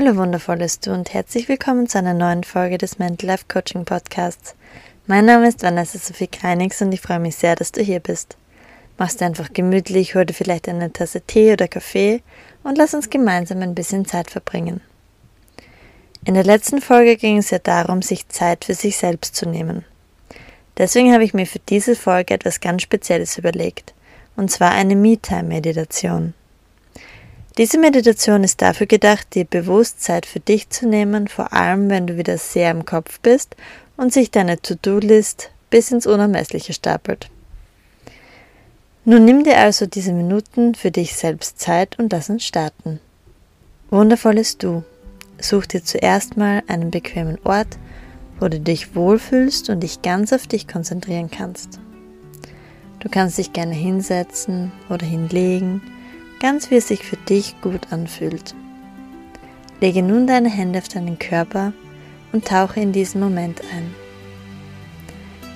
Hallo wundervolles Du und herzlich willkommen zu einer neuen Folge des Mental Life Coaching Podcasts. Mein Name ist Vanessa Sophie Kreinix und ich freue mich sehr, dass du hier bist. Machst du einfach gemütlich, hol dir vielleicht eine Tasse Tee oder Kaffee und lass uns gemeinsam ein bisschen Zeit verbringen. In der letzten Folge ging es ja darum, sich Zeit für sich selbst zu nehmen. Deswegen habe ich mir für diese Folge etwas ganz Spezielles überlegt, und zwar eine Me-Time-Meditation. Diese Meditation ist dafür gedacht, dir bewusst Zeit für dich zu nehmen, vor allem wenn du wieder sehr im Kopf bist und sich deine To-Do-List bis ins Unermessliche stapelt. Nun nimm dir also diese Minuten für dich selbst Zeit und lass uns starten. Wundervolles Du. Such dir zuerst mal einen bequemen Ort, wo du dich wohlfühlst und dich ganz auf dich konzentrieren kannst. Du kannst dich gerne hinsetzen oder hinlegen ganz wie es sich für dich gut anfühlt. Lege nun deine Hände auf deinen Körper und tauche in diesen Moment ein.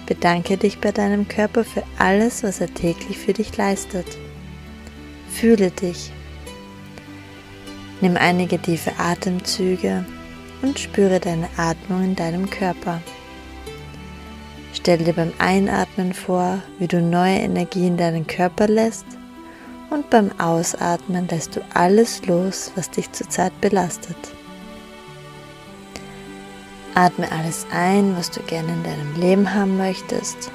Bedanke dich bei deinem Körper für alles, was er täglich für dich leistet. Fühle dich. Nimm einige tiefe Atemzüge und spüre deine Atmung in deinem Körper. Stell dir beim Einatmen vor, wie du neue Energie in deinen Körper lässt und beim Ausatmen lässt du alles los, was dich zurzeit belastet. Atme alles ein, was du gerne in deinem Leben haben möchtest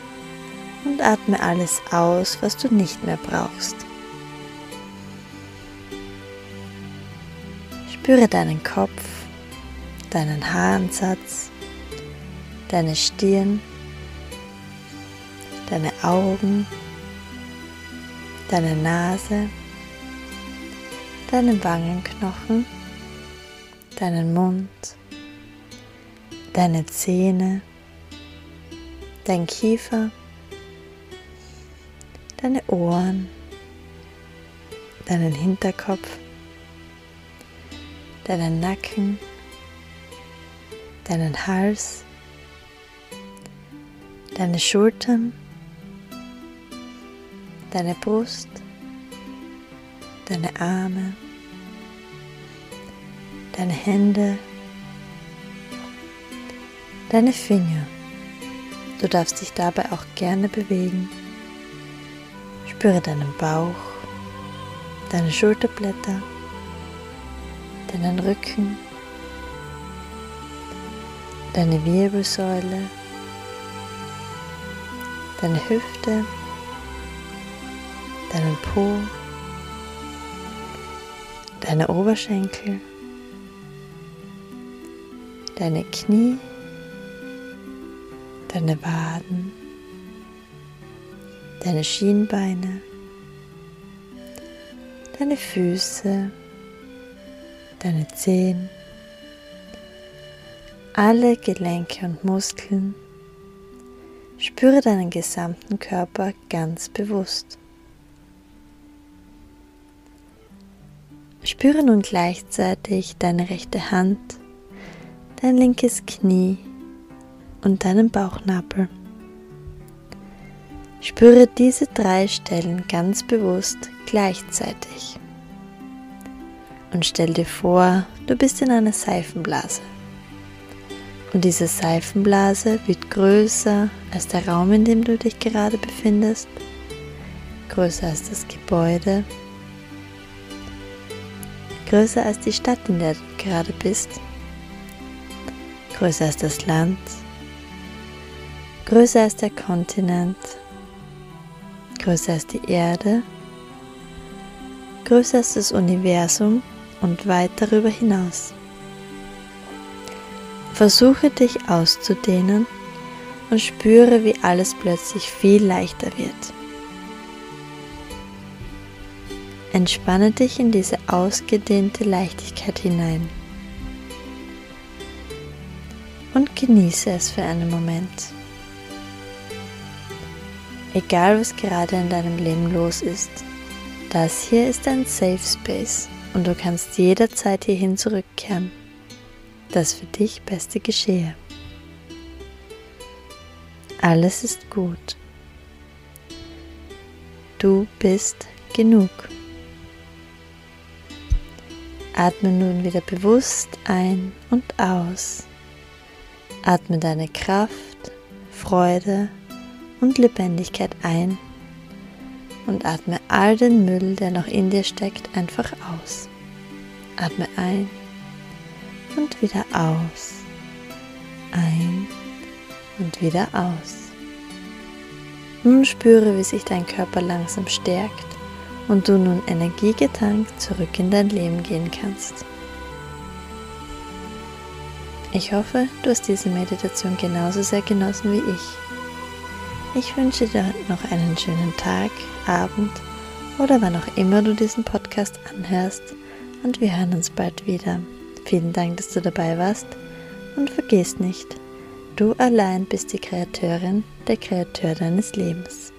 und atme alles aus, was du nicht mehr brauchst. Spüre deinen Kopf, deinen Haaransatz, deine Stirn, deine Augen, deine Nase, deinen Wangenknochen, deinen Mund, deine Zähne, dein Kiefer, deine Ohren, deinen Hinterkopf, deinen Nacken, deinen Hals, deine Schultern, deine Brust, deine Arme, deine Hände, deine Finger. Du darfst dich dabei auch gerne bewegen. Spüre deinen Bauch, deine Schulterblätter, deinen Rücken, deine Wirbelsäule, deine Hüfte, deinen Po, deine Oberschenkel, deine Knie, deine Waden, deine Schienbeine, deine Füße, deine Zehen, alle Gelenke und Muskeln. Spüre deinen gesamten Körper ganz bewusst. Spüre nun gleichzeitig deine rechte Hand, dein linkes Knie und deinen Bauchnabel. Spüre diese drei Stellen ganz bewusst gleichzeitig. Und stell dir vor, du bist in einer Seifenblase. Und diese Seifenblase wird größer als der Raum, in dem du dich gerade befindest, größer als das Gebäude größer als die Stadt, in der du gerade bist, größer als das Land, größer als der Kontinent, größer als die Erde, größer als das Universum und weit darüber hinaus. Versuche dich auszudehnen und spüre, wie alles plötzlich viel leichter wird. Entspanne dich in diese ausgedehnte Leichtigkeit hinein und genieße es für einen Moment. Egal was gerade in deinem Leben los ist, das hier ist ein Safe Space und du kannst jederzeit hierhin zurückkehren. Das für dich Beste geschehe. Alles ist gut. Du bist genug. Atme nun wieder bewusst ein und aus. Atme deine Kraft, Freude und Lebendigkeit ein und atme all den Müll, der noch in dir steckt, einfach aus. Atme ein und wieder aus. Ein und wieder aus. Nun spüre, wie sich dein Körper langsam stärkt und du nun energiegetankt zurück in dein Leben gehen kannst. Ich hoffe, du hast diese Meditation genauso sehr genossen wie ich. Ich wünsche dir noch einen schönen Tag, Abend oder wann auch immer du diesen Podcast anhörst und wir hören uns bald wieder. Vielen Dank, dass du dabei warst und vergiss nicht, du allein bist die Kreateurin, der Kreateur deines Lebens.